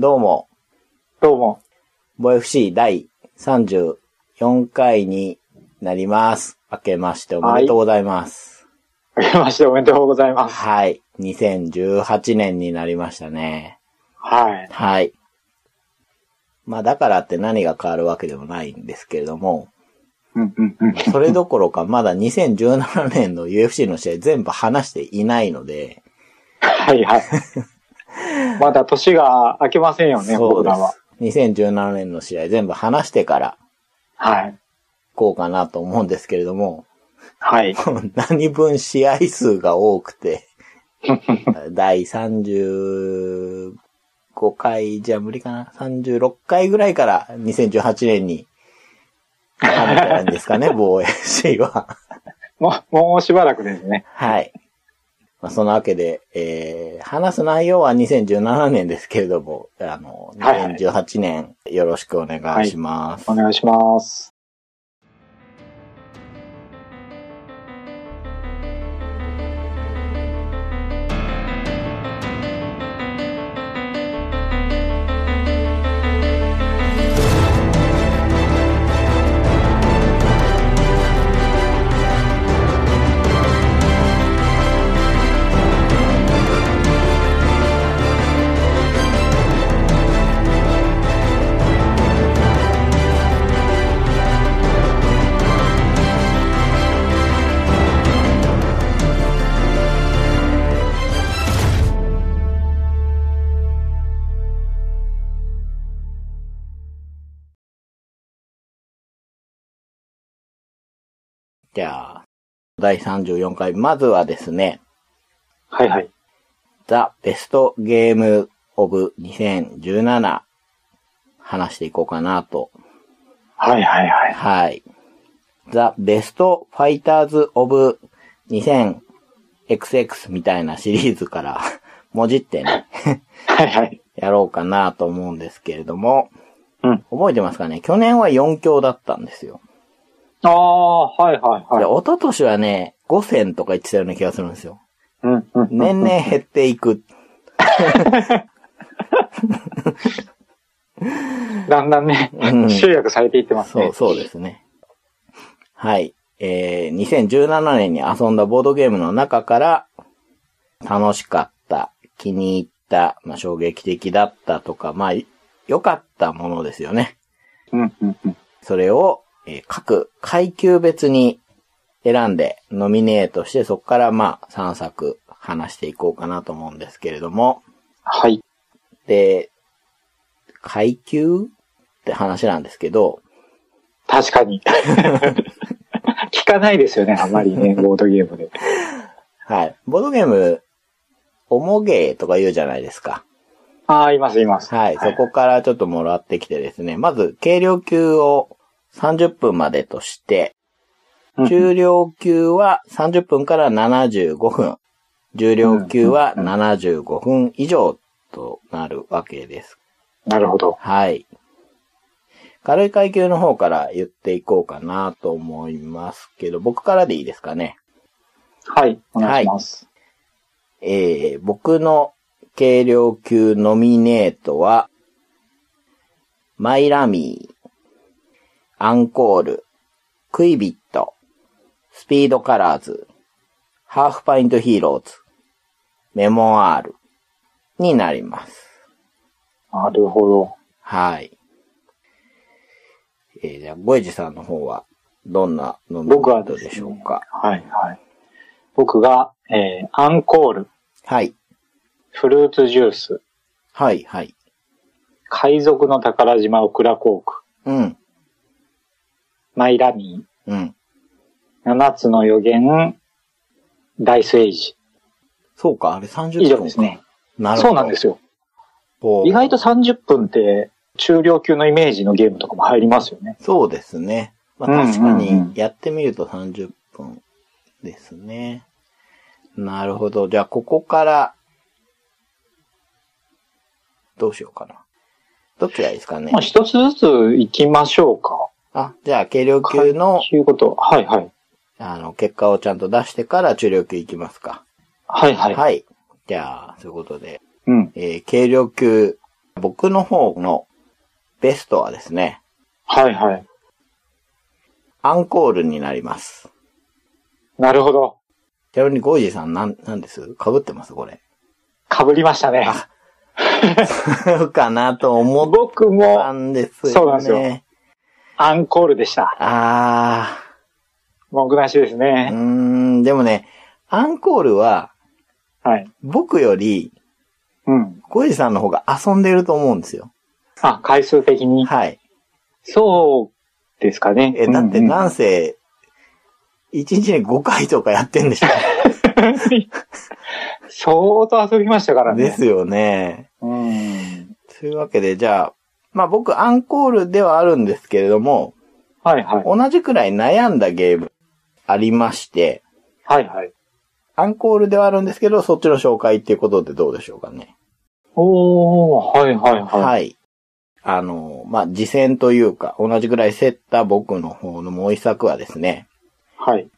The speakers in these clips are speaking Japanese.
どうも、どうも。ボ FC 第34回になります。明けましておめでとうございます。あけましておめでとうございます。はい。2018年になりましたね。はい。はい。まあだからって何が変わるわけでもないんですけれども、うんうんうん。それどころかまだ2017年の UFC の試合全部話していないので、はいはい。まだ年が明けませんよね、そうで僕らは。す。2017年の試合全部話してからはい。こうかなと思うんですけれども、はい。何分試合数が多くて、第35回じゃ無理かな ?36 回ぐらいから2018年に、あるからんですかね、防衛 C は。もう、もうしばらくですね。はい。まあ、そのわけで、えー、話す内容は2017年ですけれども、あの、はいはい2018年よろしくお願いします。お願いします。第34回、まずはですね、はいはい。ザ・ベストゲームオブ2017話していこうかなと。はいはいはい。はい。ザ・ベストファイターズオブ 2000XX みたいなシリーズから もじってね、はいはい。やろうかなと思うんですけれども、うん。覚えてますかね？去年は4強だったんですよ。ああ、はいはいで、はい。一昨年はね、5000とか言ってたような気がするんですよ。うんうん。年々減っていく。だんだんねうん、集約されていってますねそう、。そうですね。はい。えー、2017年に遊んだボードゲームの中から、楽しかった、気に入った、まあ、衝撃的だったとか、まあ、良かったものですよね。うんうんうん。それを、えー各階級別に選んで、ノミネートして、そこからまあ、3作話していこうかなと思うんですけれども、はい。で、階級って話なんですけど、確かに。聞かないですよね、あまりね、ボードゲームで。はい。ボードゲーム、おもげとか言うじゃないですか。ああ、いますいます。はい。そこからちょっともらってきてですね。まず、軽量級を30分までとして、うん中量級は30分から75分。重量級は75分以上となるわけです。なるほど。はい。軽い階級の方から言っていこうかなと思いますけど、僕からでいいですかね？はい、お願いします。えー、僕の軽量級ノミネートは、マイラミー、アンコール、クイビット、スピードカラーズ、ハーフパイントヒーローズ、メモアールになります。なるほど。はい。えー、じゃあ、ゴエジさんの方は、どんなノミネ僕はートでしょうか？はい、はい。僕が、えー、アンコール、はい。フルーツジュース、はい、はい。海賊の宝島オクラコーク、うん、マイラミうん。ー、七つの予言、ダイスエイジ。そうか、あれ30分か。以上ですね。なるほど。そうなんですよ。意外と30分って、中量級のイメージのゲームとかも入りますよね。そうですね。まあうんうんうん確かに、やってみると30分ですね。なるほど。じゃあ、ここから、どうしようかな。どっちがいいですかねまあ、。一つずつ行きましょうか。あ、じゃあ、軽量級の、ということ。はい、はい。あの、結果をちゃんと出してから中量級いきますか。はい、はい。はい。じゃあ、そういうことで、うん。えー軽量級僕の方のベストはですね、はいはい。アンコールになります。なるほど。ちなみにゴージーさんなん、なんです？被ってます？これ。被りましたね。あそうかなと思っ僕たもんですよね。そうなんですよアンコールでした。あ文句なしですね。ーん、でもね、アンコールははい。僕よりうん。ゴージーさんの方が遊んでると思うんですよ。あ、回数的に。はい。そうですかね。え、だってうんうんなんせ、1日に5回とかやってんでしょ 相当遊びましたからね。ですよね。うん。というわけで、じゃあ、まあ僕アンコールではあるんですけれども、はいはい。同じくらい悩んだゲームありまして、はいはい。アンコールではあるんですけど、そっちの紹介っていうことでどうでしょうかね。おー、はいはいはい。はい。あの、まあ、次戦というか、同じくらい競った僕の方のもう一作はですね、はい。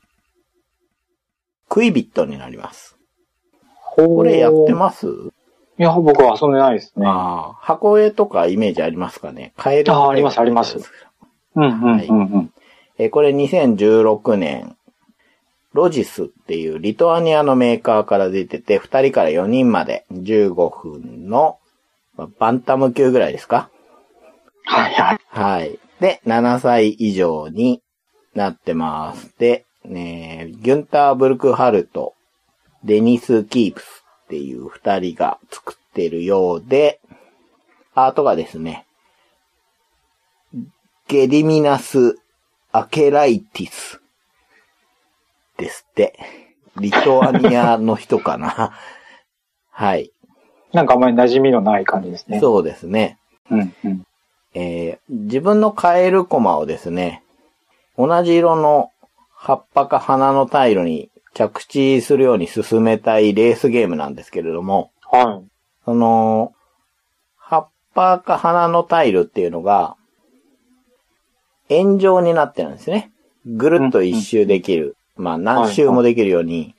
クイビットになります。ここれやってます？いや、僕は遊んでないですね。ああ、箱絵とかイメージありますかね？カエルあありますありますうんうんうんうん。えーこれ2016年、ロジスっていうリトアニアのメーカーから出てて、2人から4人まで15分の、まあバンタム級ぐらいですか？はいはい。はい。で、7歳以上になってます。で、ね、ギュンター・ブルクハルト、デニス・キープスっていう二人が作ってるようで、アートがですね、ゲディミナス・アケライティスですって。リトアニアの人かな。はい。なんかあんまり馴染みのない感じですね。そうですね。うんうん。えー自分のカエルコマをですね、同じ色の葉っぱか花のタイルに着地するように進めたいレースゲームなんですけれども、はい。その、葉っぱか花のタイルっていうのが、円状になってるんですね。ぐるっと一周できる。まあ何周もできるように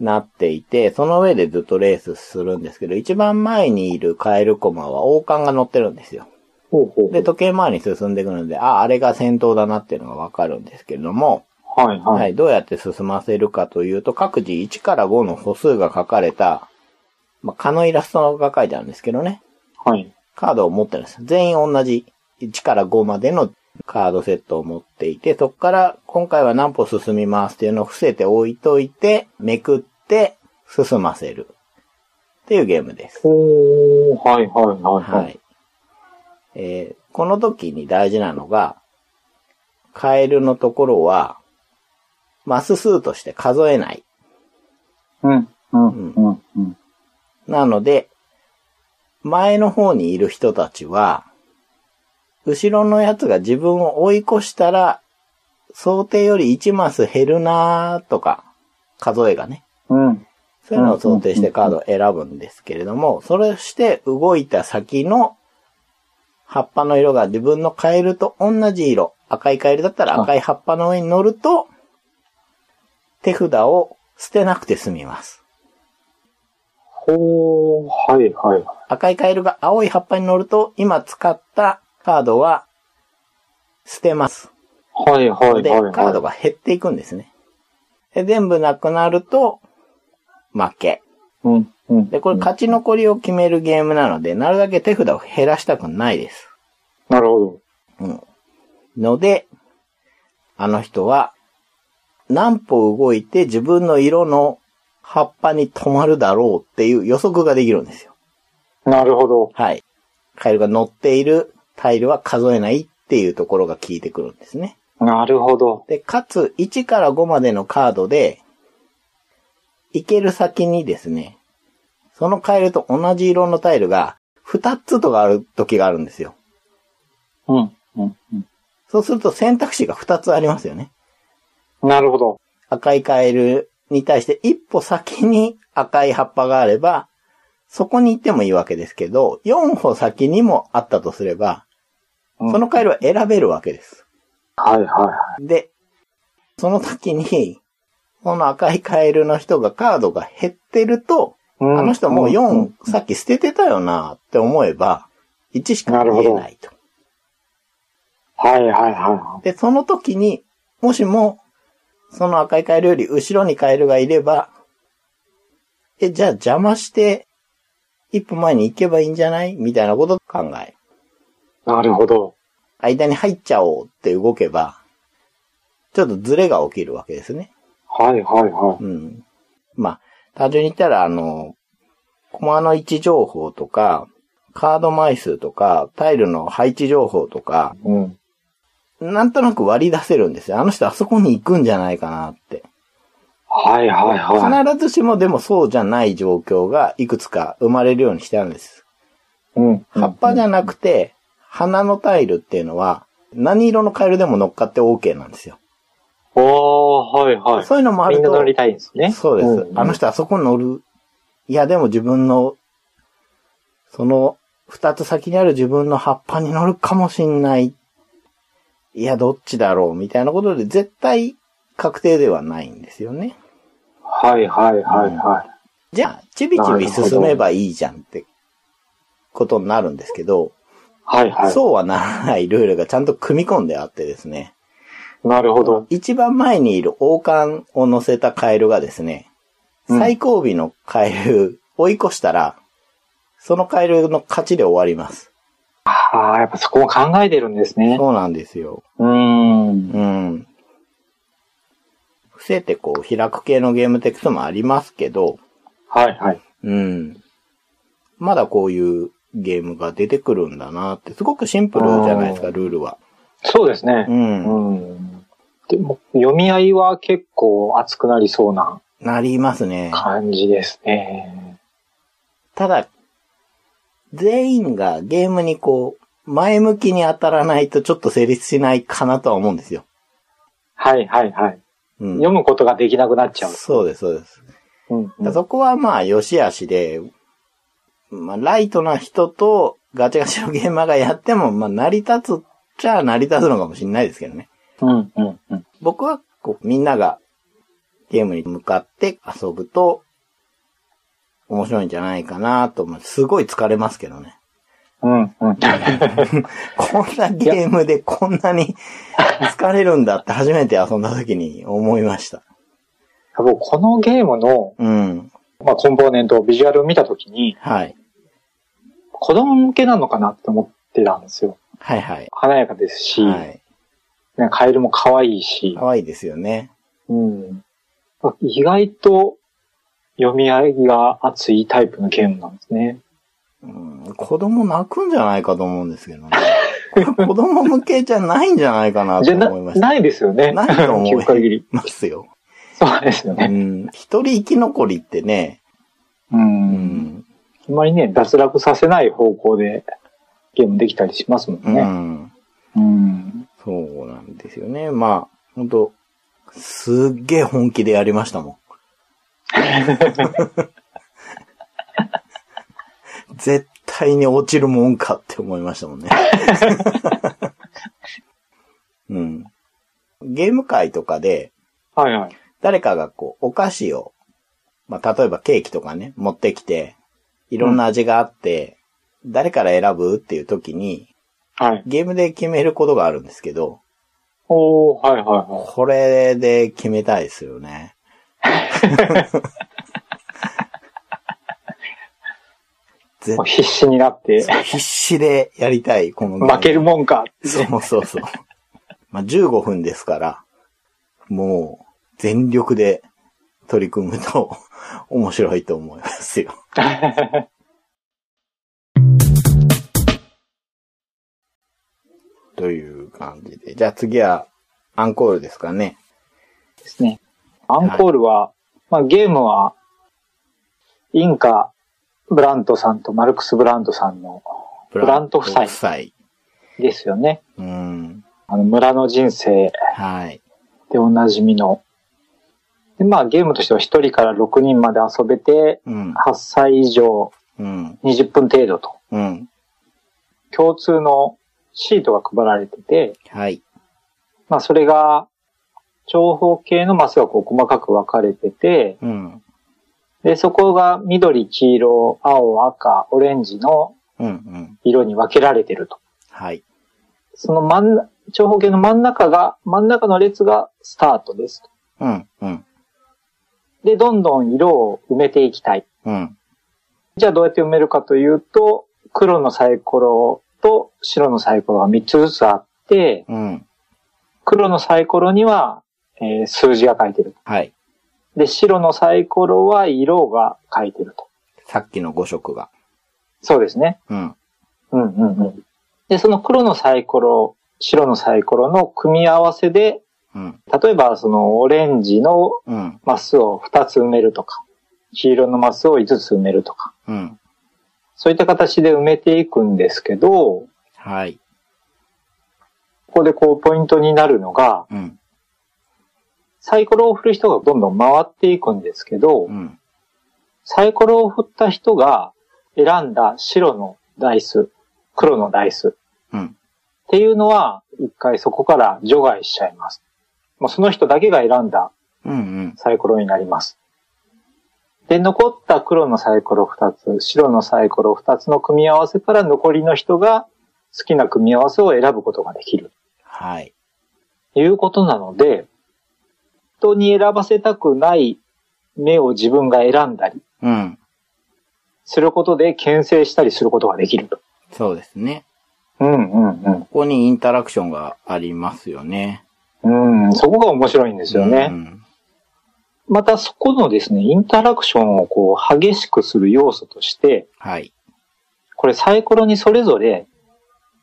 なっていて、その上でずっとレースするんですけど、一番前にいるカエルコマは王冠が乗ってるんですよ。ほうほう。で、時計回りに進んでいくので、あ、あれが先頭だなっていうのがわかるんですけれども、はいはい。はい、どうやって進ませるかというと、各自1から5の歩数が書かれた、まあ、蚊のイラストが書いてあるんですけどね、はい。カードを持ってるんです。全員同じ1から5までのカードセットを持っていて、そこから今回は何歩進みますっていうのを伏せて置いといて、めくって進ませるっていうゲームです。ほー、はいはいはい。ははい。い。えーこの時に大事なのが、カエルのところは、マス数として数えない。うん、うん、うん、うん。なので、前の方にいる人たちは、後ろのやつが自分を追い越したら、想定より1マス減るなーとか、数えがね。うん。そういうのを想定してカードを選ぶんですけれども、それして動いた先の葉っぱの色が自分のカエルと同じ色。赤いカエルだったら赤い葉っぱの上に乗ると、手札を捨てなくて済みます。ほー、はいはい。赤いカエルが青い葉っぱに乗ると、今使ったカードは捨てます。はいはいで、はいはい。カードが減っていくんですね。で、全部なくなると、負け。うん、うん。で、これ勝ち残りを決めるゲームなので、なるだけ手札を減らしたくないです。なるほど。うん。ので、あの人は、何歩動いて自分の色の葉っぱに止まるだろうっていう予測ができるんですよ。なるほど。はい。カエルが乗っているタイルは数えないっていうところが効いてくるんですね。なるほど。で、かつ、1から5までのカードで、行ける先にですね、そのカエルと同じ色のタイルが2つとかある時があるんですよ。うん、うん、うん。そうすると選択肢が2つありますよね。なるほど。赤いカエルに対して一歩先に赤い葉っぱがあれば、そこに行ってもいいわけですけど、4歩先にもあったとすれば、うんそのカエルは選べるわけです。はいはで、その時に、その赤いカエルの人がカードが減ってると、い。うんあの人もううん4さっき捨ててたよなって思えば、1しか見えないと。はいはいはで、その時に、もしも、その赤いカエルより後ろにカエルがいれば、え、じゃあ邪魔して、一歩前に行けばいいんじゃない？みたいなことを考え。い。なるほど。間に入っちゃおうって動けば、ちょっとズレが起きるわけですね。はいはいはうん。まあ、単純に言ったら、あの、コマの位置情報とか、カード枚数とか、タイルの配置情報とか、い。うん。なんとなく割り出せるんですよ。あの人あそこに行くんじゃないかなって。はいはいはい。必ずしもでもそうじゃない状況がいくつか生まれるようにしてあるんです。うん。葉っぱじゃなくて、花のタイルっていうのは、何色のカエルでも乗っかって OK なんですよ。おー、はいはい。そういうのもあるとみんな乗、りたいんですね。そうです。んあの人あそこに乗る。いや、でも自分の、その、二つ先にある自分の葉っぱに乗るかもしんない。いや、どっちだろうみたいなことで絶対確定ではないんですよね。はいはいはいはい。じゃあ、ちびちび進めばいいじゃんってことになるんですけど、はいはい。そうはならないルールがちゃんと組み込んであってですね、なるほど。一番前にいる王冠を乗せたカエルがですね、うん最後尾のカエル追い越したら、そのカエルの勝ちで終わります。ああ、やっぱそこも考えてるんですね。そうなんですよ。うーん。うん。伏せてこう開く系のゲームテクストもありますけど、はいはい。うん。まだこういうゲームが出てくるんだなって、すごくシンプルじゃないですか、ルールは。そうですねう。。うんん。でも、読み合いは結構熱くなりそうななりますね。感じですね。ただ、全員がゲームにこう、前向きに当たらないとちょっと成立しないかなとは思うんですよ。はいはいはい。うん。読むことができなくなっちゃう。そうです、そうです。うんうんそこはまあ、良し悪しで、まあ、ライトな人とガチガチのゲーマーがやっても、まあ、成り立つっちゃ成り立つのかもしれないですけどね。うんうんうん。僕は、こう、みんながゲームに向かって遊ぶと、面白いんじゃないかなと思う。すごい疲れますけどね。うんうん。こんなゲームでこんなに疲れるんだって初めて遊んだ時に思いました。僕このゲームの、うん。まあ、コンポーネント、ビジュアルを見たときに、はい。子供向けなのかなって思ってたんですよ。はいはい。華やかですし、はい。ねカエルも可愛いし、可愛いですよね。うん、意外と読み合いが熱いタイプのゲームなんですね。うん、子供泣くんじゃないかと思うんですけどね。子供向けじゃないんじゃないかなと思いました。ないですよね。ないと思う 記憶限り。ますよ。そうですようね。ん。一人生き残りってね、う。うんん。あんまりね、脱落させない方向でゲームできたりしますもんうね。ん。うん。そうなんですよね。まあ、本当すっげえ本気でやりましたもん。絶対に落ちるもんかって思いましたもんね。うん。ゲーム会とかで、はいはい。誰かがこう、お菓子を、まあ、例えばケーキとかね、持ってきて、いろんな味があって、誰から選ぶっていう時に、はい。ゲームで決めることがあるんですけど、おー、はいはいはこれで決めたいですよね。絶い。必死になって、必死でやりたい、このゲーム負けるもんか。そうそうそう。まあ、15分ですから、もう、全力で取り組むと面白いと思いますよ。という感じで。じゃあ次は、アンコールですかね。ですね。アンコールは、まあゲームは、インカ・ブラントさんとマルクス・ブラントさんのブラント夫妻。ですよね。うん。あの村の人生はい。でおなじみの。でまあゲームとしては1人から6人まで遊べて、うん。8歳以上うん。20分程度と、うん。共通のシートが配られてて、はい。まあそれが、長方形のマスがこう細かく分かれてて、うん。で、そこが緑、黄色、青、赤、オレンジのうんうん。色に分けられてると。はい。その真ん、長方形の真ん中が、真ん中の列がスタートですと。うんうん。で、どんどん色を埋めていきたい。うん。じゃあどうやって埋めるかというと、黒のサイコロと白のサイコロが3つずつあって、うん。黒のサイコロには、えー数字が書いてる。はい。で、白のサイコロは色が書いてると。さっきの5色が。そうですね。うん。うんうんうん。で、その黒のサイコロ、白のサイコロの組み合わせで、うん。例えばそのオレンジのうん。マスを2つ埋めるとか、黄色のマスを5つ埋めるとか、うん。そういった形で埋めていくんですけど、こはい。こでこうポイントになるのが、うん。サイコロを振る人がどんどん回っていくんですけどう、ん。サイコロを振った人が選んだ白のダイス、黒のダイスうん。っていうのは、一回そこから除外しちゃいます。もうその人だけが選んだうん。うん。サイコロになります。で、残った黒のサイコロ2つ、白のサイコロ2つの組み合わせから残りの人が好きな組み合わせを選ぶことができる。はい。ということなので、人に選ばせたくない目を自分が選んだりうん。することで牽制したりすることができると。そうですね。うんうんここにインタラクションがありますよね。うん。うん、そこが面白いんですよね。うん。またそこのですね、インタラクションをこう激しくする要素として、はい。これサイコロにそれぞれ、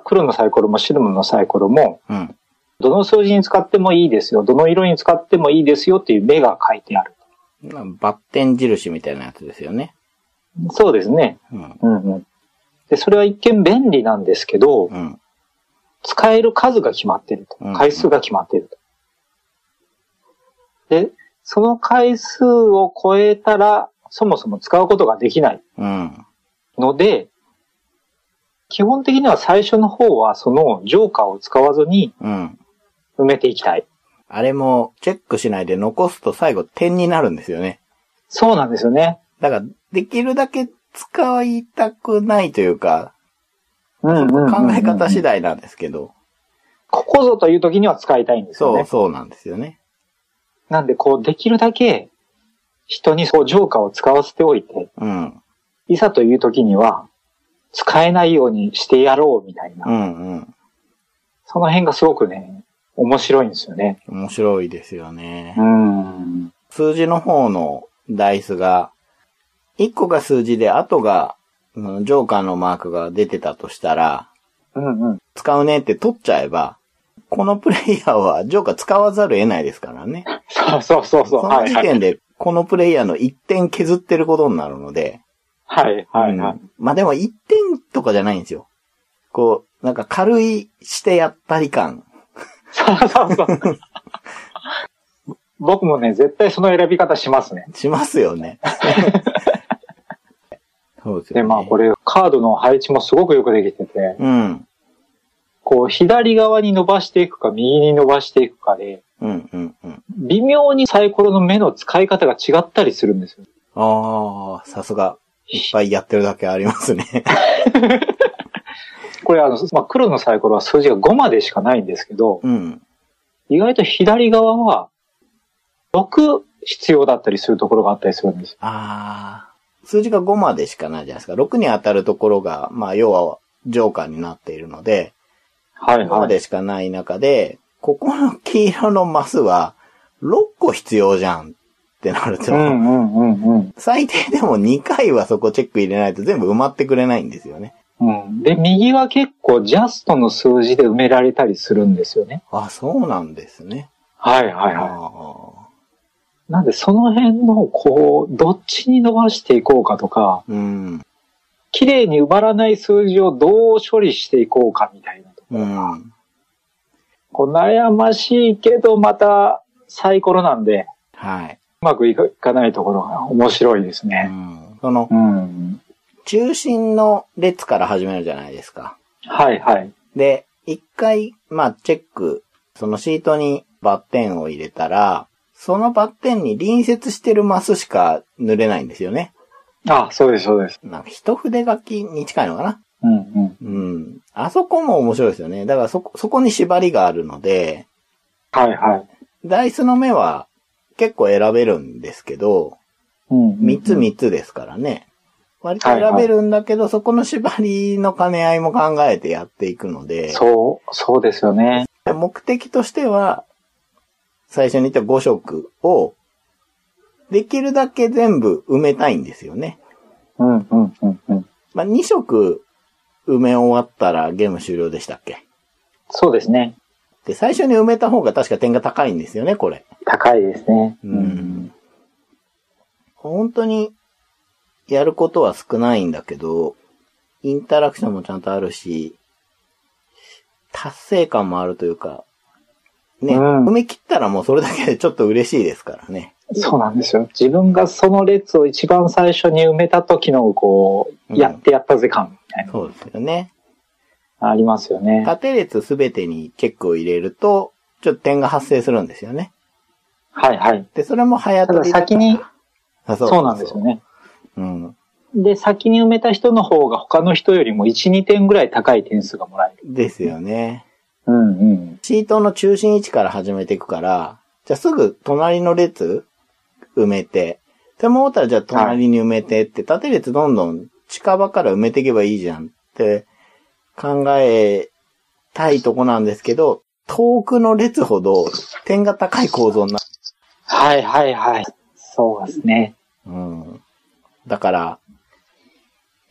黒のサイコロも白のサイコロも、うん。どの数字に使ってもいいですよ、どの色に使ってもいいですよっていう目が書いてある。バッテン印みたいなやつですよね。そうですね。うん。うんうん。で、それは一見便利なんですけど、うん。使える数が決まってるとうん。回数が決まってると。で、その回数を超えたら、そもそも使うことができないうん。ので、基本的には最初の方はそのジョーカーを使わずにうん。埋めていきたい。あれもチェックしないで残すと最後点になるんですよね。そうなんですよね。だから、できるだけ使いたくないというか、うんうんうんうん考え方次第なんですけど、ここぞという時には使いたいんですよそう、ね。そうなんですよね。なんでこうできるだけ人にそうジョーカーを使わせておいて、うん。いざという時には使えないようにしてやろうみたいな。うんうん。その辺がすごくね、面白いんですよね。面白いですよねう。ん。数字の方のダイスが、1個が数字で、後が、うんジョーカーのマークが出てたとしたら、うんうん。使うねって取っちゃえば、このプレイヤーはジョーカー使わざるを得ないですからね。そうそうそうそう。その。時点で、このプレイヤーの1点削ってることになるので、はいはいはい。うんまあでも1点とかじゃないんですよ。こう、なんか軽いしてやったり感。そうそうそう。僕もね、絶対その選び方しますね。しますよね。そうですよで、ね。まあこれ、カードの配置もすごくよくできてて、うん。こう、左側に伸ばしていくか、右に伸ばしていくかで、うん、うん、うん。微妙にサイコロの目の使い方が違ったりするんですよ。ああ、さすが。いっぱいやってるだけありますね。これあの、まあ、黒のサイコロは数字が5までしかないんですけど、うん。意外と左側は6必要だったりするところがあったりするんですよ。ああ、数字が5までしかないじゃないですか。6に当たるところが、まあ、要は、ジョーカーになっているので、5まはいはい。でしかない中で、ここの黄色のマスは、6個必要じゃんってなると。最低でも2回はそこチェック入れないと全部埋まってくれないんですよね。うん、で、右は結構ジャストの数字で埋められたりするんですよね。あ、そうなんですね。はいはいあはあい。なんでその辺の、こう、どっちに伸ばしていこうかとか、うん。綺麗に埋まらない数字をどう処理していこうかみたいなとこうろが、ん。こう悩ましいけどまたサイコロなんで、はい。うまくいかないところが面白いですうね。ん。そのう、ん。中心の列から始めるじゃないですか。はいはい。で、一回、まあ、チェック、そのシートにバッテンを入れたら、そのバッテンに隣接してるマスしか塗れないんですよね。あ、そうですそうです。なんか一筆書きに近いのかな？うんうん。うん。あそこも面白いですよね。だからそこ、そこに縛りがあるので、はいはい。ダイスの目は結構選べるんですけど、うんうんうん3つ3つですからね。割と選べるんだけど、そこの縛りの兼ね合いも考えてやっていくので、そう、そうですよね。目的としては、最初に言った5色を、できるだけ全部埋めたいんですよね。うんうんうんうん。まあ、2色埋め終わったらゲーム終了でしたっけ？そうですね。で、最初に埋めた方が確か点が高いんですよね、これ。高いですね。うん。本当に、やることは少ないんだけど、インタラクションもちゃんとあるし、達成感もあるというか、ね、うん埋め切ったらもうそれだけでちょっと嬉しいですからね。そうなんですよ。自分がその列を一番最初に埋めた時の、こう、うんやってやったぜ感みたいな、そうですよね。ありますよね。縦列すべてにチェックを入れると、ちょっと点が発生するんですよね。はいはい。で、それも早ただ取りから先に、あそうなんですよ。ね。うん。で、先に埋めた人の方が他の人よりも1、2点ぐらい高い点数がもらえる。ですよね。うんうん。シートの中心位置から始めていくから、じゃあすぐ隣の列埋めて、でもったらじゃあ隣に埋めてって、縦列どんどん近場から埋めていけばいいじゃんって考えたいとこなんですけど、遠くの列ほど点が高い構造になる。はいはいはい。そうですね。うん。だから、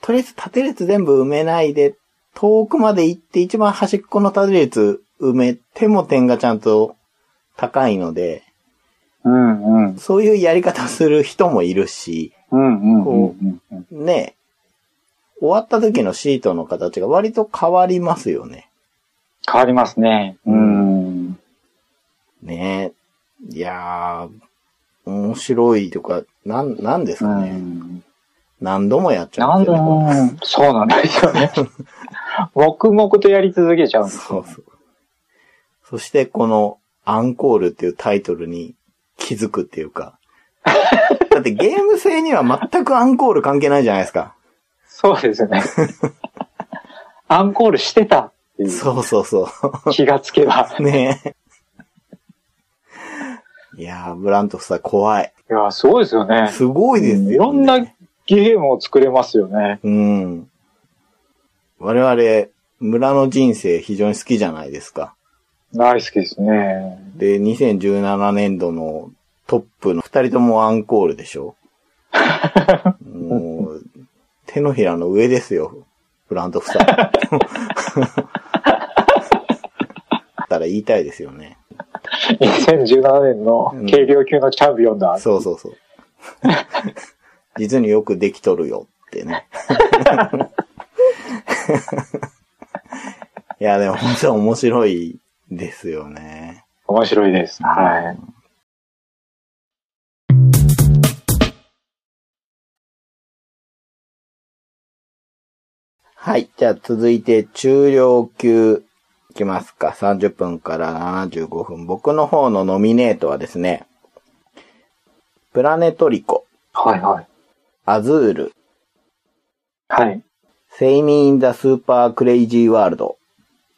とりあえず縦列全部埋めないで、遠くまで行って一番端っこの縦列埋めても点がちゃんと高いので、うんうん。そういうやり方をする人もいるし、うんう。ね、終わった時のシートの形が割と変わりますよね。変わりますね。うん。ねいやー、面白いとか、なん、なんですうかね。ん。何度もやっちゃうんですよね。そうなんですよね。黙々とやり続けちゃうんですよ。そうそう。そしてこのアンコールっていうタイトルに気づくっていうか。だってゲーム性には全くアンコール関係ないじゃないですか。そうですよね。アンコールしてたっていうそうそうそう。気がつけば。ねえ。いやー、ブラント夫妻怖い。いや、すごいですよね。すごいですよ、ね。いろんなゲームを作れますよね。うん。我々、村の人生非常に好きじゃないですか。大好きですね。で、2017年度のトップの二人ともアンコールでしょ もう、手のひらの上ですよ。ブラント夫妻。たら言いたいですよね。2017年の軽量級のチャンピオンだ。そうそうそう。実によくできとるよってね。いや、でも本当に面白いですよね。面白いです。はい。はい。じゃあ続いて中量級いきますか。30分から75分。僕の方のノミネートはですね、プラネトリコ、はいはい。アズール、はい。 Save Me in the Super Crazy World、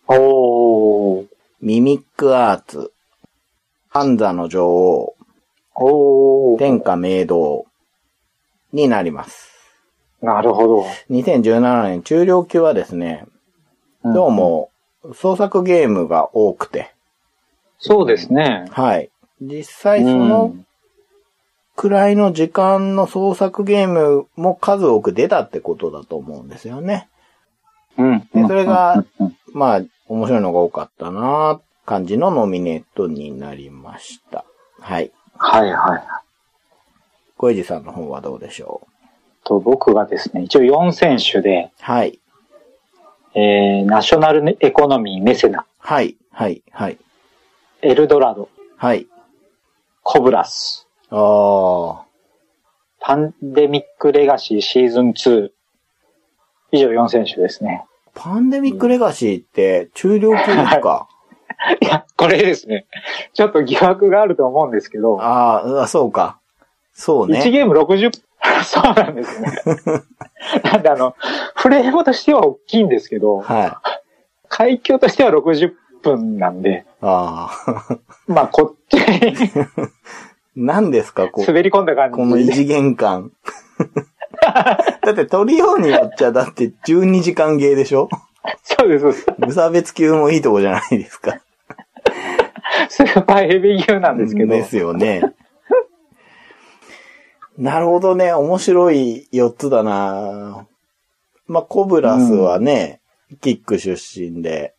おー。ミミック・アーツ、ハンザの女王、おー。天下鳴動になります。なるほど。2017年中量級はですね、どうも創作ゲームが多くて、そうですね。はい。実際そのくらいの時間の創作ゲームも数多く出たってことだと思うんですよね。うん。でそれがまあ、面白いのが多かったな感じのノミネートになりました。はい。はいはい。小エジさんの方はどうでしょう？と僕がですね、一応4選手で、はい。えー、ナショナルエコノミーメセナ、はい。はい。はい。エルドラド、はい。コブラス、ああ。パンデミックレガシーシーズン2。以上4選手ですね。パンデミックレガシーって中量級ですか、いや、これですね。ちょっと疑惑があると思うんですけど、あーあ、そうか。そう1ね。ゲーム60 そうなんですね。なんであの、フレームとしては大きいんですけど、はい。海峡としては60分なんで、あ あ。まあこっちに何ですか、こう、滑り込んだ感じこの異次元感。だって取りようによっちゃだって12時間ゲーでしょ？そうですそうです。無差別級もいいとこじゃないですか。スーパーヘビー級なんですけど。ですよね。なるほどね。面白い4つだなまあ、コブラスはね、キック出身で、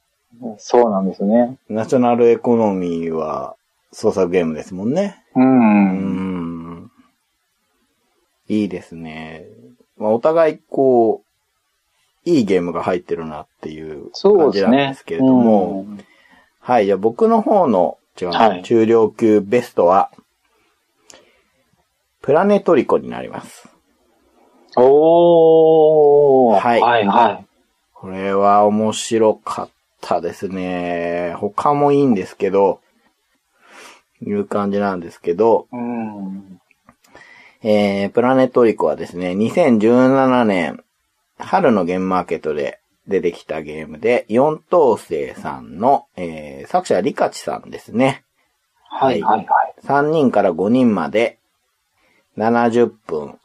そうなんですね。ナショナルエコノミーは創作ゲームですもんね。う。うんん。いいですね。まあ、お互いこう、いいゲームが入ってるなっていう感じなんでね。すけれども、うんはい、じゃあ僕の方の、違うな、はい中量級ベストは、プラネトリコになります。おー。はいはいはい。これは面白かったですね。他もいいんですけど、いう感じなんですけど、うん。えー、プラネトリコはですね、2017年、春のゲームマーケットで出てきたゲームで、四等星さんの、えー、作者リカチさんですね。はいはいはい。3人から5人まで、70分、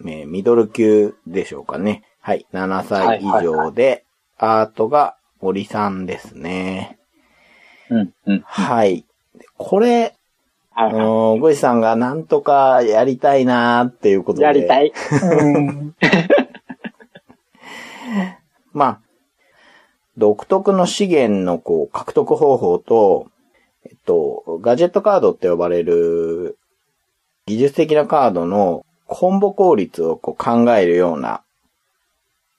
えーミドル級でしょうかね。はい、7歳以上で、アートが森さんですね。うんうん。はい。これ、あのー、ゴイさんがなんとかやりたいなーっていうことい。で。やりたい。うん。まあ、独特の資源のこう獲得方法と、えっと、ガジェットカードって呼ばれる技術的なカードのコンボ効率をこう考えるような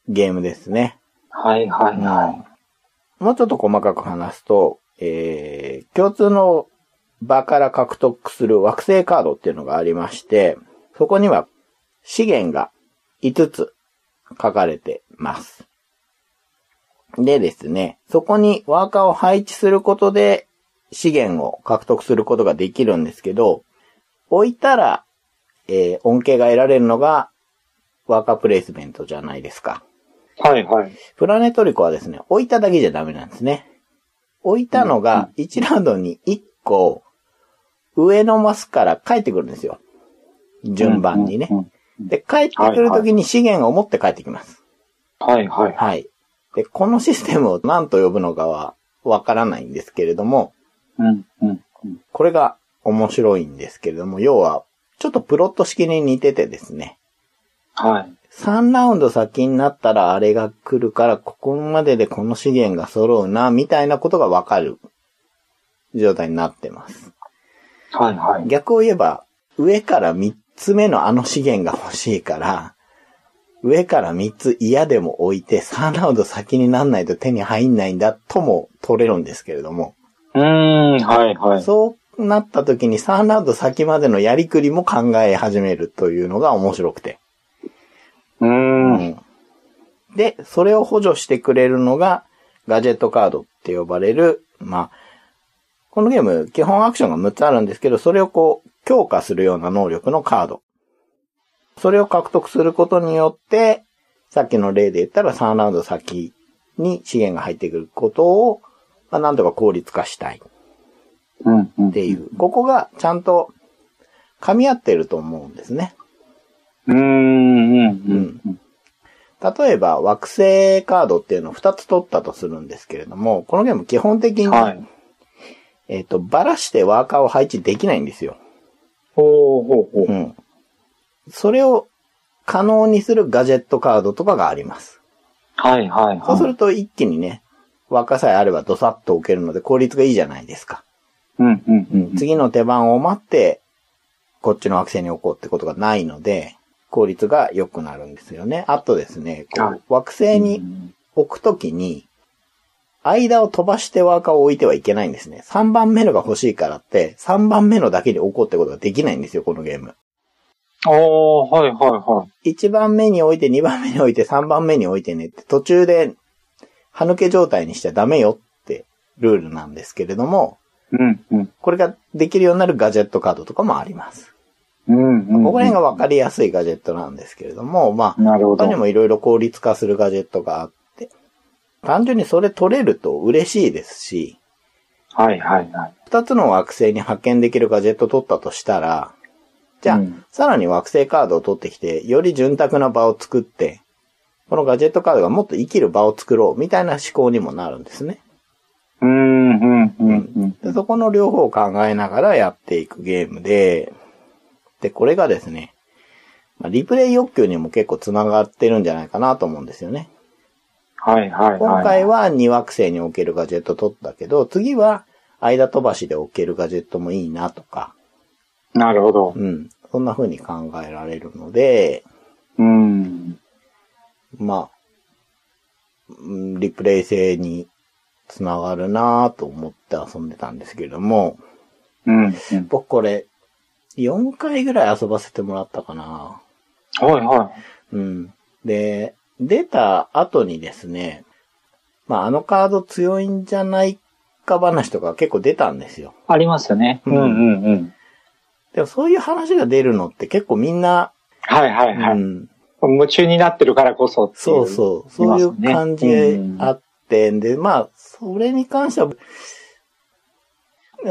ゲームですね。はいはいはもうちょっと細かく話すと、えー、共通の場から獲得する惑星カードっていうのがありまして、そこには資源が5つ書かれてます。でですね、そこにワーカーを配置することで資源を獲得することができるんですけど、置いたら、えー恩恵が得られるのがワーカープレイスメントじゃないですか。い。はいはい。プラネトリコはですね、置いただけじゃダメなんですね。置いたのが1ラウンドに1個上のマスから帰ってくるんですよ。順番にねう。ん。で、帰ってくるときに資源を持って帰ってきます。はいはい。はい。で、このシステムを何と呼ぶのかはわからないんですけれども、うんうん。これが面白いんですけれども、要は、ちょっとプロット式に似ててですね、はい。3ラウンド先になったらあれが来るから、ここまででこの資源が揃うな、みたいなことがわかる状態になってます。はいはい。逆を言えば、上から3つ目のあの資源が欲しいから、上から3つ嫌でも置いて3ラウンド先になんないと手に入んないんだとも取れるんですけれども、うーん、はいはい。そうなった時に3ラウンド先までのやりくりも考え始めるというのが面白くて。うーん。で、それを補助してくれるのが、ガジェットカードって呼ばれる、まあ、このゲーム、基本アクションが6つあるんですけど、それをこう、強化するような能力のカード。それを獲得することによって、さっきの例で言ったら3ラウンド先に資源が入ってくることを、まあ、なんとか効率化したい。っていう、ここがちゃんと噛み合ってると思うんですね。うーん、うん、うん。例えば、惑星カードっていうのを2つ取ったとするんですけれども、このゲーム基本的に、はい。えっ、と、ばらしてワーカーを配置できないんですよ。ほうほうほう。うん。それを可能にするガジェットカードとかがあります。はいはいはい。そうすると一気にね、ワーカーさえあればドサッと置けるので効率がいいじゃないですか。うんうんうん。次の手番を待って、こっちの惑星に置こうってことがないので、効率が良くなるんですよね。あとですね、こはいう惑星に置くときに、間を飛ばしてワーカーを置いてはいけないんですね。3番目のが欲しいからって、3番目のだけに置こうってことができないんですよ、このゲーム。おー、はいはいはい。1番目に置いて、2番目に置いて、3番目に置いてねって、途中で、歯抜け状態にしちゃダメよってルールなんですけれども、うんうん。これができるようになるガジェットカードとかもあります。うんうん。ここら辺がわかりやすいガジェットなんですけれども、まあ、なるほど。他にもいろいろ効率化するガジェットがあって、単純にそれ取れると嬉しいですし、はいはいはい。二つの惑星に派遣できるガジェット取ったとしたら、じゃあ、うんさらに惑星カードを取ってきて、より潤沢な場を作って、このガジェットカードがもっと生きる場を作ろうみたいな思考にもなるんですね。うん、うん、うん、うん。でそこの両方を考えながらやっていくゲームで、で、これがですね、まあ、リプレイ欲求にも結構繋がってるんじゃないかなと思うんですよね。はいはいはい。今回は2惑星に置けるガジェット取ったけど、次は間飛ばしで置けるガジェットもいいなとか、なるほど。うん。そんな風に考えられるので、うん。まあ、うんリプレイ性につながるなぁと思って遊んでたんですけれども、うん。うん僕これ、4回ぐらい遊ばせてもらったかなはいはうん。で、出た後にですね、まああのカード強いんじゃないか話とか結構出たんですよ。い。ありますよね。ううんんうんうん。でもそういう話が出るのって結構みんな、はいはいはい。うん、夢中になってるからこそっていそうそう、そういう感じああって、んで、まあ、それに関しては、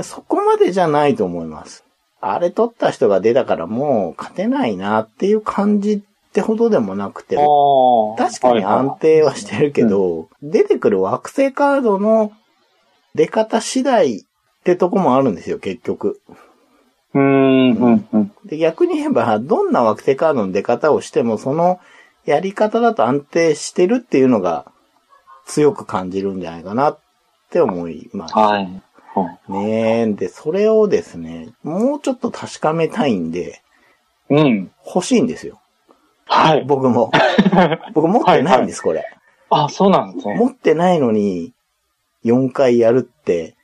そこまでじゃないと思います。あれ取った人が出たからもう勝てないなっていう感じってほどでもなくて、確かに安定はしてるけど、出てくる惑星カードの出方次第ってとこもあるんですよ、結局。うん、うん、うん。で、逆に言えば、どんな惑星カードの出方をしても、そのやり方だと安定してるっていうのが強く感じるんじゃないかなって思います。はい。はいねえ。で、それをですね、もうちょっと確かめたいんで、うん。欲しいんですよ。はい。僕も。僕持ってないんです、これ。あ、そうなんですね。持ってないのに、4回やるって、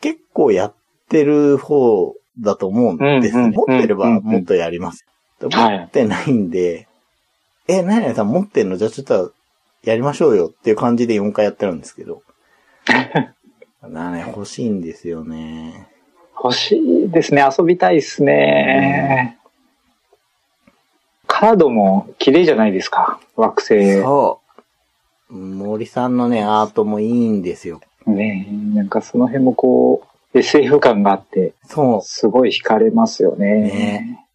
結構やってる方だと思うんです。持ってればもっとやります。持ってないんで、え、何々さん持ってんの？じゃあちょっとやりましょうよっていう感じで4回やってるんですけど。なね、欲しいんですよね。欲しいですね。遊びたいですね。カードも綺麗じゃないですか。惑星。そう。森さんのね、アートもいいんですよ。ねなんかその辺もこう、SF 感があって、そう。すごい惹かれますよね。ね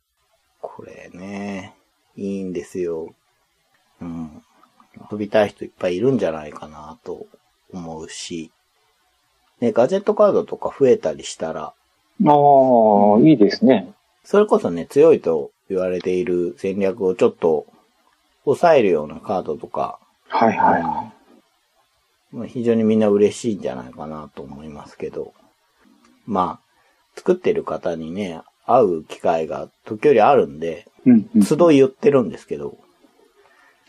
これね、いいんですよ。うん。遊びたい人いっぱいいるんじゃないかなと思うし。ね、ガジェットカードとか増えたりしたら、ああ、いいですね。それこそね、強いと言われている戦略をちょっと抑えるようなカードとか、はいはいはまあ非常にみんな嬉しいんじゃないかなと思いますけど。まあ、作ってる方にね、会う機会が時折あるんで、い。うん、うん。都度言ってるんですけど。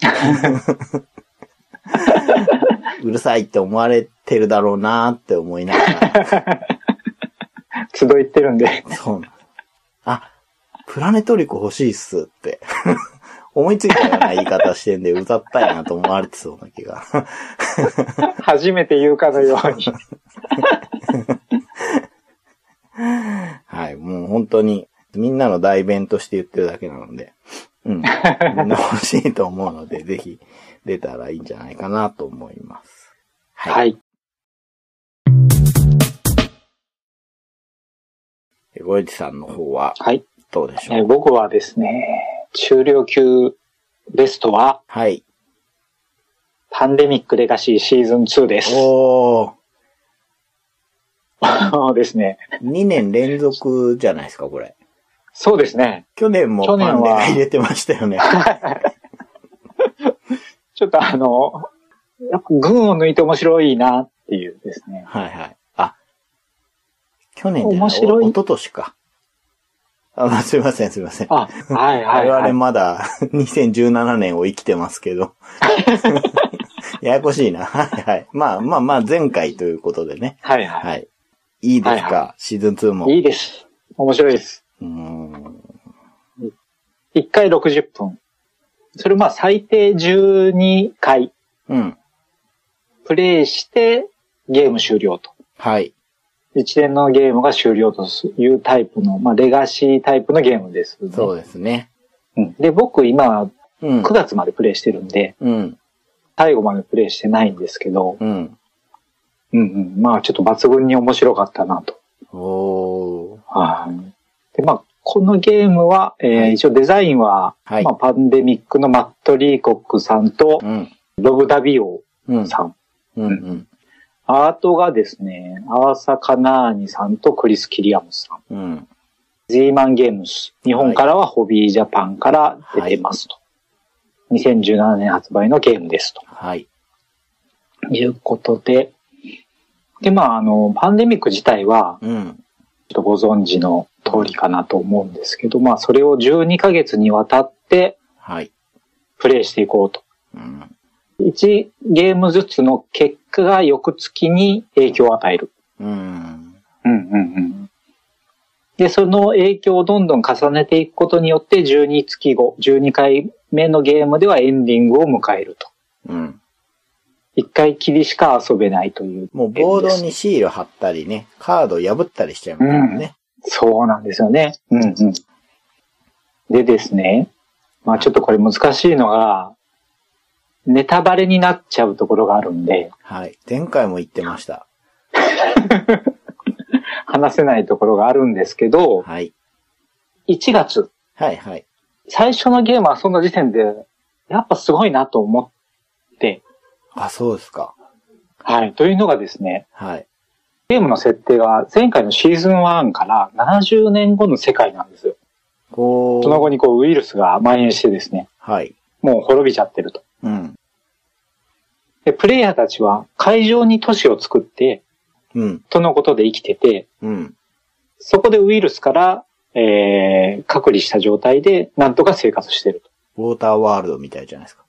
うるさいって思われてるだろうなって思いながら。集いってるんで。そうあ、プラネトリコ欲しいっすって。思いついたような言い方してんで、うざったいなと思われてそうな気が。初めて言うかのように。はい、もう本当に、みんなの代弁として言ってるだけなので、うん。欲しいと思うので、ぜひ出たらいいんじゃないかなと思います。はい。はい。ゴエジさんの方ははい。どうでしょう、えー僕はですね、中量級ベストは、はい。パンデミックレガシーシーズン2です。おー、そうですね。2年連続じゃないですか、これ。そうですね。去年も去年は入れてましたよね。ちょっとあの、やっぱ群を抜いて面白いなっていうですね。はいはい。あ、去年じゃない面白いお、おととしか。あ、すいませんすいません。あ、はいはい、我々はい。まだ 2017年を生きてますけど。ややこしいな。はいはい。まあまあまあ前回ということでね。はいははい。いいですか、はいシーズン2も。い。いいです。面白いです。うーん。1回60分。それまあ最低12回うん。プレイしてゲーム終了とはい。一連のゲームが終了というタイプの、まあ、レガシータイプのゲームです、ね。そうですね。うん。で、僕今、うん。9月までプレイしてるんで、うん。最後までプレイしてないんですけど、うん。うんうん。まあ、ちょっと抜群に面白かったなと。おー。はい。で、まあ、このゲームは、えーはい一応デザインは、はいまあ、パンデミックのマット・リーコックさんとう、ん。ロブ・ダビオうん。さん。うん。うん。アートがですね、アーサ・カナーニさんとクリス・キリアムスさん。うん。Z マンゲームス。日本からはホビージャパンから出てますと。2017年発売のゲームですと。はい。いうことで。で、まあ、あの、パンデミック自体は、うん。ちょっとご存知の通りかなと思うんですけど、まあ、それを12ヶ月にわたってはい。プレイしていこうと。うん。1ゲームずつの結果が翌月に影響を与える。うん。うんうんうん。で、その影響をどんどん重ねていくことによって、12月後、12回目のゲームではエンディングを迎えると。うん。一回きりしか遊べないという。もうボードにシール貼ったりね、カード破ったりしちゃいますもんね。そうなんですよね。うんうん。でですね、まあちょっとこれ難しいのが、ネタバレになっちゃうところがあるんで、はい。前回も言ってました。話せないところがあるんですけど、はい。1月、はいはい。最初のゲームはその時点で、やっぱすごいなと思って、あ、そうですか。はい。というのがですね、はい。ゲームの設定が前回のシーズン1から70年後の世界なんですよ。その後にこうウイルスが蔓延してですね、はい。もう滅びちゃってると。うん。で、プレイヤーたちは会場に都市を作って、うん。とのことで生きてて、うん。そこでウイルスから、えー、隔離した状態でなんとか生活してるウォーターワールドみたいじゃないですか。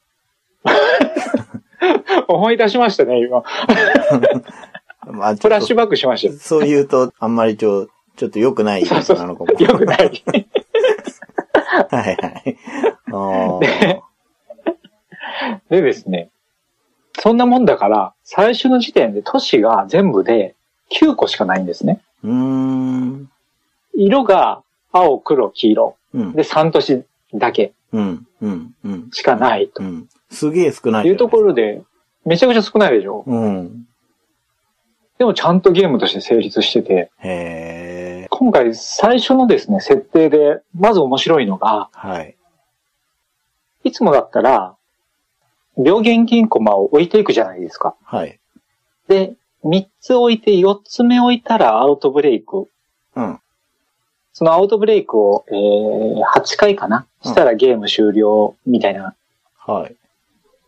と。思い出しましたね、今。まあ、フラッシュババックしました。そう言うと、あんまりちょ、ちょっと良くないなのかも。よくない。はいはい。でですね、そんなもんだから、最初の時点で都市が全部で9個しかないんですね。うーん。色が青、黒、黄色。うん。で、3都市だけうん。うん。うん。しかないとうん。すげえ少ない。いうところで、めちゃくちゃ少ないでしょうん。でもちゃんとゲームとして成立してて。今回最初のですね、設定で、まず面白いのが、はい。いつもだったら、病原菌コマを置いていくじゃないですか。はい。で、3つ置いて4つ目置いたらアウトブレイク。うん。そのアウトブレイクを、えー、8回かな？したらゲーム終了みたいな。はい。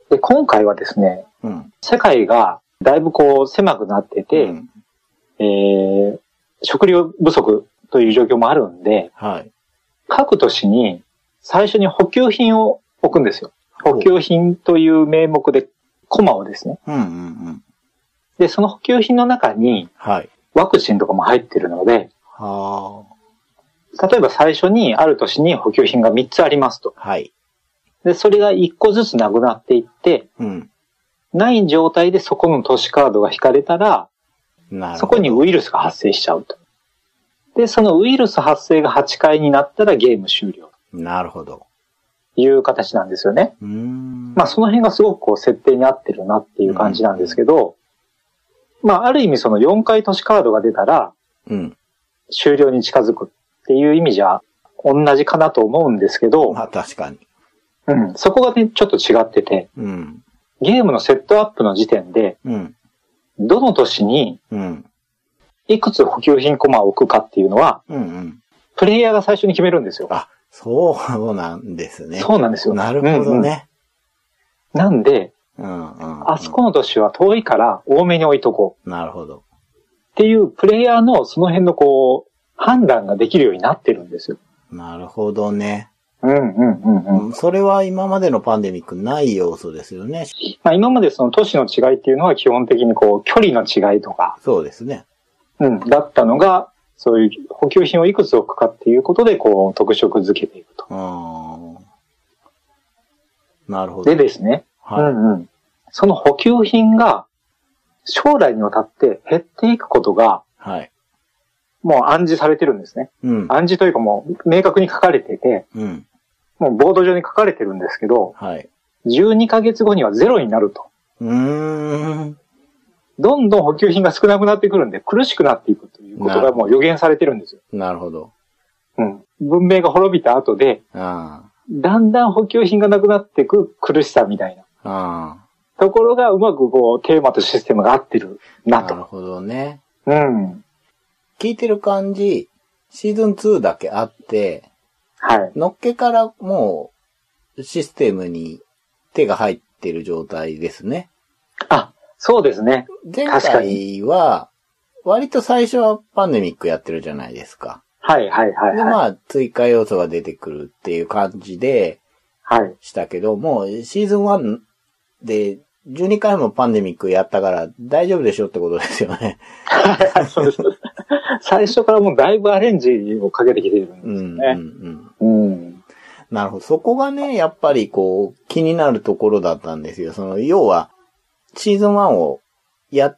で、今回はですね、うん。世界がだいぶこう狭くなってて、うんえー、食料不足という状況もあるんで、はい。各都市に最初に補給品を置くんですよ。補給品という名目でコマをですね。うんうんうん。で、その補給品の中にはい。ワクチンとかも入ってるので、は例えば最初にある都市に補給品が3つありますと。あ。はい。で、それが1個ずつなくなっていって、うん。ない状態でそこの都市カードが引かれたら。そこにウイルスが発生しちゃうと。で、そのウイルス発生が8回になったらゲーム終了なるほど。という形なんですよね。まあその辺がすごくこう設定に合ってるなっていう感じなんですけど、まあある意味その4回都市カードが出たらうん。終了に近づくっていう意味じゃ同じかなと思うんですけど、まあ確かに。うん、そこがねちょっと違ってて、うん。ゲームのセットアップの時点で、うん。どの都市にうん。いくつ補給品コマを置くかっていうのは、うんうん。プレイヤーが最初に決めるんですよ。あ、そうなんですね。そうなんですよ。なるほどね。うんうん。なんで、うんうんうん。あそこの都市は遠いから多めに置いとこうなるほど。っていうプレイヤーのその辺のこう、判断ができるようになってるんですよ。なるほどね。うんうんうんうん。うんそれは今までのパンデミックない要素ですよね。まあ今までその都市の違いっていうのは基本的にこう、距離の違いとか、そうですね。うん、だったのが、そういう補給品をいくつ置くかっていうことで、こう、特色づけていくと。うーん。なるほど。でですね、はい。うんうん。その補給品が、将来にわたって減っていくことが、はい。もう暗示されてるんですね。うん。暗示というかもう明確に書かれてて、うん。もうボード上に書かれてるんですけど、はい。12ヶ月後にはゼロになると。うーん。どんどん補給品が少なくなってくるんで苦しくなっていくということがもう予言されてるんですよ。なるほど。うん。文明が滅びた後で、あだんだん補給品がなくなっていく苦しさみたいな。あ。あところがうまくこうテーマとシステムが合ってるあ。なと。なるほどね。うん。聞いてる感じ、シーズン2だけあって、はい。のっけからもう、システムに手が入ってる状態ですね。あ、そうですね。前回は、割と最初はパンデミックやってるじゃないですか。はいはいはいで、はい。まあ、追加要素が出てくるっていう感じではい。したけど、もうシーズン1で12回もパンデミックやったから大丈夫でしょってことですよね。そうです。最初からもうだいぶアレンジをかけてきてるんですようん、うん、ね。うん。うん。なるほど。そこがね、やっぱりこう、気になるところだったんですよ。その、要は、シーズン1をやっ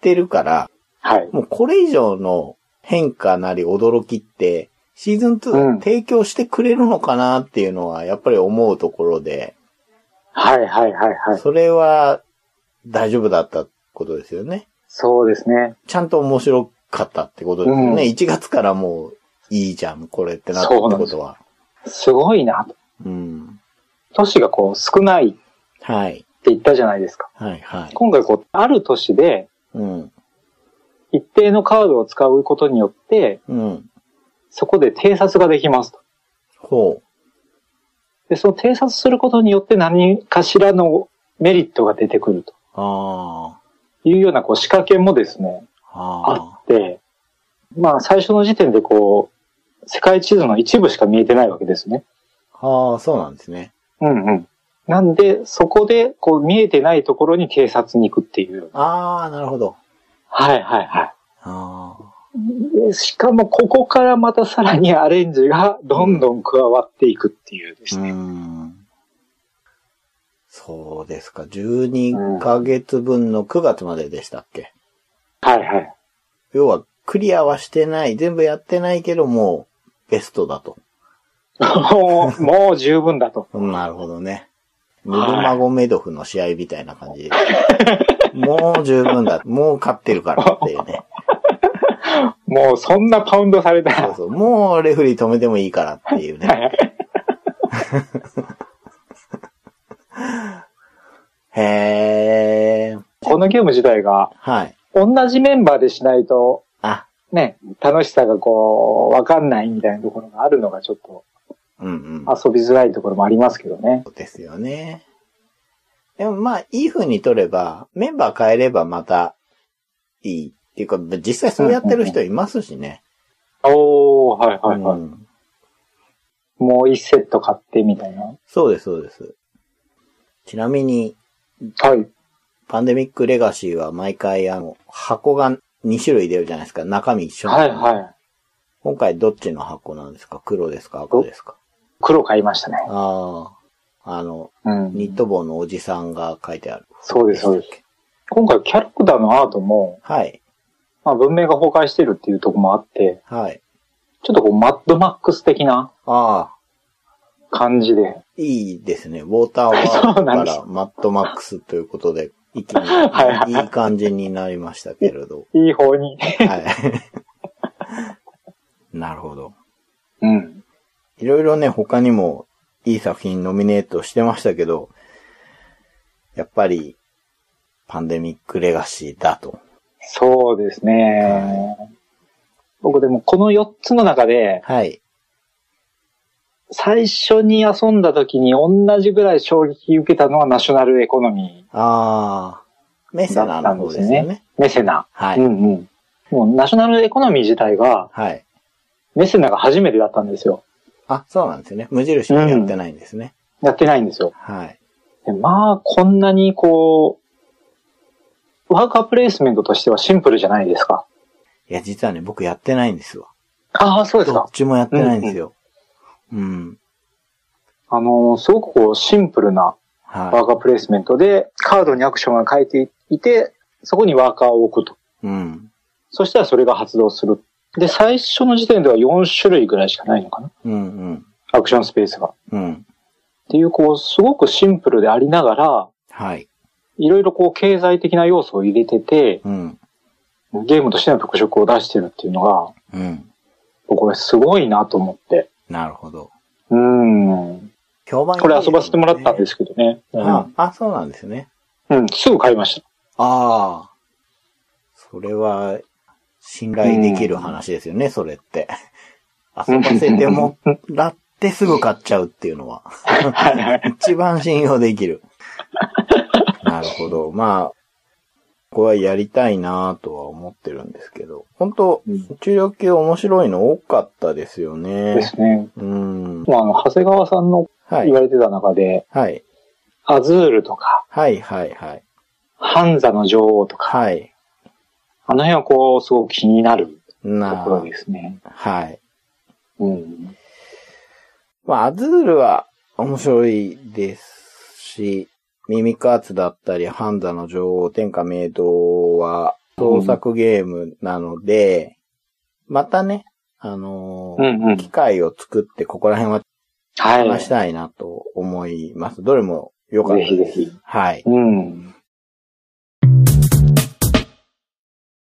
てるから、はい。もうこれ以上の変化なり驚きって、シーズン2うん提供してくれるのかなっていうのは、やっぱり思うところで、はいはいはいはい。それは大丈夫だったことですよね。そうですね。ちゃんと面白かったってことですよね。うん1月からもういいじゃん、これってなったってことは。すごいなと。うん。都市がこう少ないってはい。言ったじゃないですか。はい、はい。今回こう、ある都市でうん。一定のカードを使うことによって、うん。そこで偵察ができますと。ほで、その偵察することによって何かしらのメリットが出てくるとう。あいうようなこう仕掛けもですね、あ。ああって、まあ最初の時点でこう、世界地図の一部しか見えてないわけですね。あ。ああ、そうなんですね。うんうん。なんで、そこでこう見えてないところに偵察に行くっていう。ああ、なるほど。はいはいはい。ああ。でしかもここからまたさらにアレンジがどんどん加わっていくっていうですうね。ん。そうですか。12ヶ月分の9月まででしたっけ、はいはい。要は、クリアはしてない、全部やってないけど、もう、ベストだと。もう、もう十分だと。なるほどね。ヌルマゴメドフの試合みたいな感じで。もう十分だ。もう勝ってるからっていうね。もうそんなパウンドされたら。そうそう。もうレフェリー止めてもいいからっていうね。へー。このゲーム自体がはい。同じメンバーでしないと、あ、ね、楽しさがこう、わかんないみたいなところがあるのがちょっとうんうん。遊びづらいところもありますけどね。そうですよね。でもまあ、いい風に取れば、メンバー変えればまたいいっていうか、実際そうやってる人いますしね。おー、はいはいはい。うんもう一セット買ってみたいな。そうです、そうです。ちなみに、はい。パンデミックレガシーは毎回あの、箱が2種類出るじゃないですか。中身一緒はいい。はい。今回どっちの箱なんですか？黒ですか？赤ですか？黒買いましたね。ああ。あの、うん。ニット帽のおじさんが書いてある。そうですそうです今回キャラクターのアートも、はい。まあ文明が崩壊してるっていうところもあって、はい。ちょっとこうマッドマックス的なああ。感じで。いいですね。ウォーターワークそうなんですからマットマックスということで、いはいいい感じになりましたけれど。いい方に。はい。なるほど。うん。いろいろね、他にもいい作品ノミネートしてましたけど、やっぱり、パンデミックレガシーだと。そうですね。僕でもこの4つの中で、はい。最初に遊んだ時に同じぐらい衝撃受けたのはナショナルエコノミあー、メセナの方ですよね。ー、メセナ。はい。うんうん。もうナショナルエコノミー自体が、はい。メセナが初めてだったんですよ。あ、そうなんですよね。無印はやってないんですね。やってないんですよ。はい。でまあ、こんなにこう、ワーカープレイスメントとしてはシンプルじゃないですか。いや、実はね、僕やってないんですわ。ああ、そうですかどっ。ちもやってないんですよ。うん。あのーすごくこう、シンプルなワはーカープレイスメントで、カードにアクションが書いていて、そこにワーカーを置くと。い。うん。そしたらそれが発動するで、最初の時点では4種類ぐらいしかないのかなうんうん。アクションスペースが。っうん。ていう、こう、すごくシンプルでありながら、はい。いろいろこう、経済的な要素を入れてて、うん。ゲームとしての特色を出してるっていうのが、うん。これすごいなと思って。なるほど。うん。評判いいこれ遊ばせてもらったんですけどね。うあん。あ、そうなんですね。うん、すぐ買いました。ああ。それは、信頼できる話ですよね、それって。遊ばせてもらってすぐ買っちゃうっていうのは。一番信用できる。なるほど。まあ、これはやりたいなとは思ってるんですけど。本当うん中量級面白いの多かったですよでね。すね。うん。まあ、あの、長谷川さんのはい言。われてた中で、はい。アズールとか、はい、はい、はい。ハンザの女王とか、はい。あの辺はこう、すごく気になるとなころですね。はい。うん。まあ、アズールは面白いですし、ミミカーツだったり、ハンザの女王、天下明堂は創作ゲームなので、またね、あのーうんうん。機会を作ってここら辺ははい。話したいなと思います。どれも良かったです。ぜひぜひ。はい。うん。